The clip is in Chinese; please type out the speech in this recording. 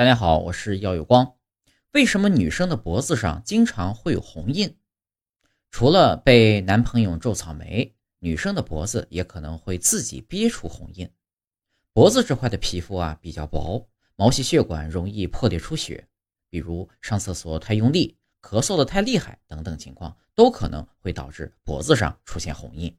大家好，我是耀有光。为什么女生的脖子上经常会有红印？除了被男朋友皱草莓，女生的脖子也可能会自己憋出红印。脖子这块的皮肤啊比较薄，毛细血管容易破裂出血，比如上厕所太用力、咳嗽的太厉害等等情况，都可能会导致脖子上出现红印。